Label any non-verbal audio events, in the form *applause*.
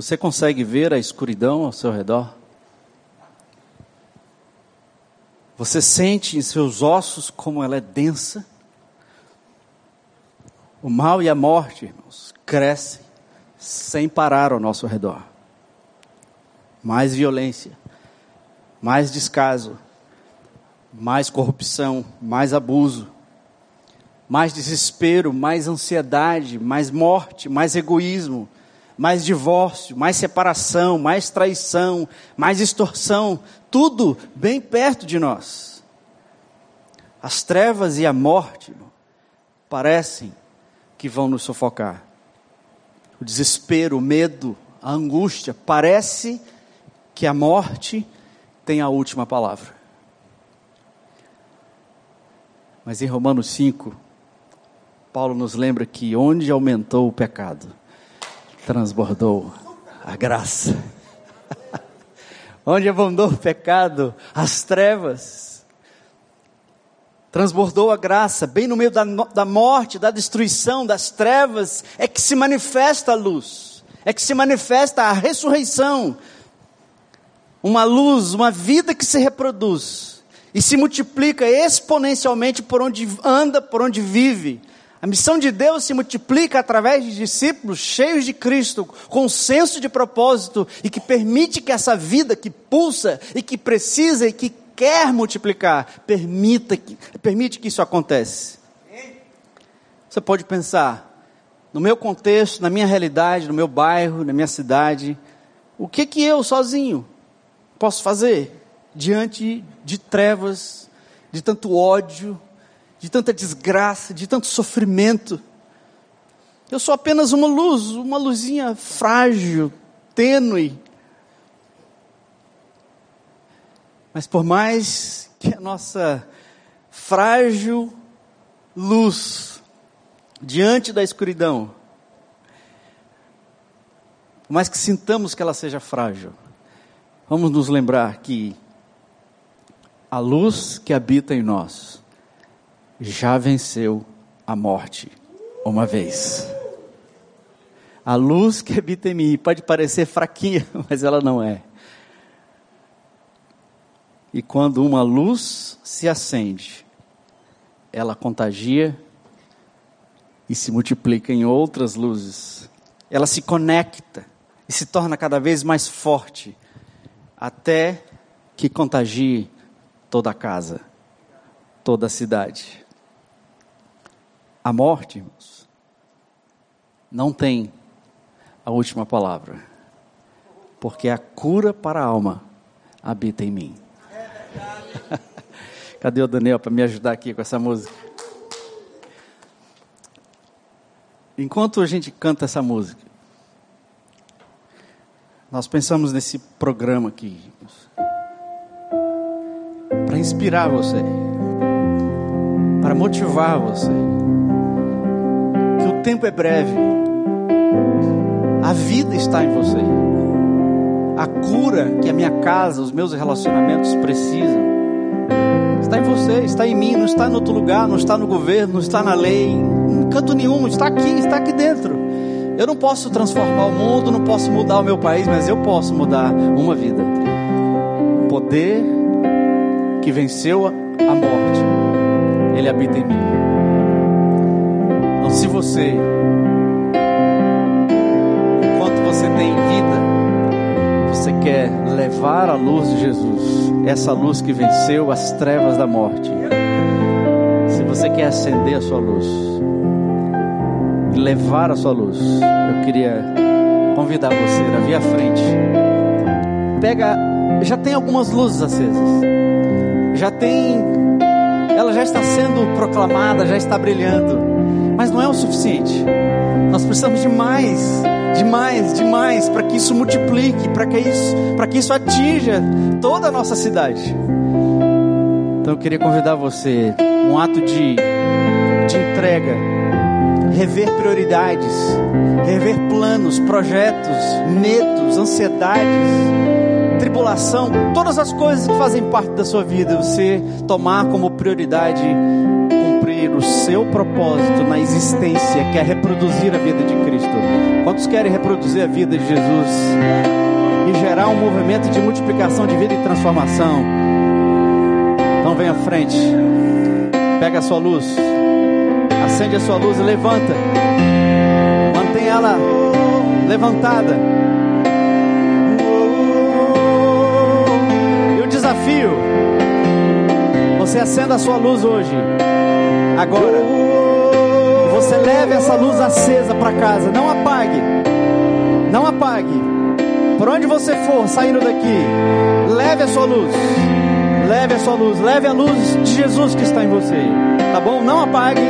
Você consegue ver a escuridão ao seu redor? Você sente em seus ossos como ela é densa? O mal e a morte, irmãos, crescem sem parar ao nosso redor. Mais violência, mais descaso, mais corrupção, mais abuso, mais desespero, mais ansiedade, mais morte, mais egoísmo, mais divórcio, mais separação, mais traição, mais extorsão, tudo bem perto de nós. As trevas e a morte parecem que vão nos sufocar. O desespero, o medo, a angústia, parece que a morte tem a última palavra. Mas em Romanos 5, Paulo nos lembra que onde aumentou o pecado, transbordou a graça. Onde abundou o pecado, as trevas, transbordou a graça, bem no meio da, da morte, da destruição, das trevas, é que se manifesta a luz, é que se manifesta a ressurreição. Uma luz, uma vida que se reproduz e se multiplica exponencialmente por onde anda, por onde vive. A missão de Deus se multiplica através de discípulos cheios de Cristo, com senso de propósito e que permite que essa vida que pulsa e que precisa e que quer multiplicar, permita que, permite que isso aconteça. Você pode pensar, no meu contexto, na minha realidade, no meu bairro, na minha cidade, o que que eu sozinho posso fazer diante de trevas, de tanto ódio, de tanta desgraça, de tanto sofrimento. Eu sou apenas uma luz, uma luzinha frágil, tênue. Mas por mais que a nossa frágil luz diante da escuridão, por mais que sintamos que ela seja frágil, vamos nos lembrar que a luz que habita em nós já venceu a morte uma vez. A luz que habita em mim pode parecer fraquinha, *laughs* mas ela não é. E quando uma luz se acende, ela contagia e se multiplica em outras luzes. Ela se conecta e se torna cada vez mais forte, até que contagie toda a casa, toda a cidade. A morte, irmãos, não tem a última palavra, porque a cura para a alma habita em mim. *laughs* Cadê o Daniel para me ajudar aqui com essa música? Enquanto a gente canta essa música, nós pensamos nesse programa aqui para inspirar você, para motivar você tempo é breve. A vida está em você. A cura que a minha casa, os meus relacionamentos precisam, está em você, está em mim, não está em outro lugar, não está no governo, não está na lei, em canto nenhum, está aqui, está aqui dentro. Eu não posso transformar o mundo, não posso mudar o meu país, mas eu posso mudar uma vida. O poder que venceu a morte, ele habita em mim se você, enquanto você tem vida, você quer levar a luz de Jesus, essa luz que venceu as trevas da morte, se você quer acender a sua luz levar a sua luz, eu queria convidar você a vir à frente. Pega, já tem algumas luzes acesas, já tem, ela já está sendo proclamada, já está brilhando mas não é o suficiente. Nós precisamos de mais, de mais, de mais, para que isso multiplique, para que isso, para que isso atinja toda a nossa cidade. Então eu queria convidar você, um ato de, de entrega, rever prioridades, rever planos, projetos, medos, ansiedades, tribulação, todas as coisas que fazem parte da sua vida, você tomar como prioridade o seu propósito na existência, que é reproduzir a vida de Cristo. Quantos querem reproduzir a vida de Jesus e gerar um movimento de multiplicação de vida e transformação? Então vem à frente, pega a sua luz, acende a sua luz e levanta, mantém ela levantada. E o desafio, você acenda a sua luz hoje, agora você leve essa luz acesa para casa. Não apague. Não apague. Por onde você for saindo daqui, leve a sua luz. Leve a sua luz. Leve a luz de Jesus que está em você. Tá bom? Não apague.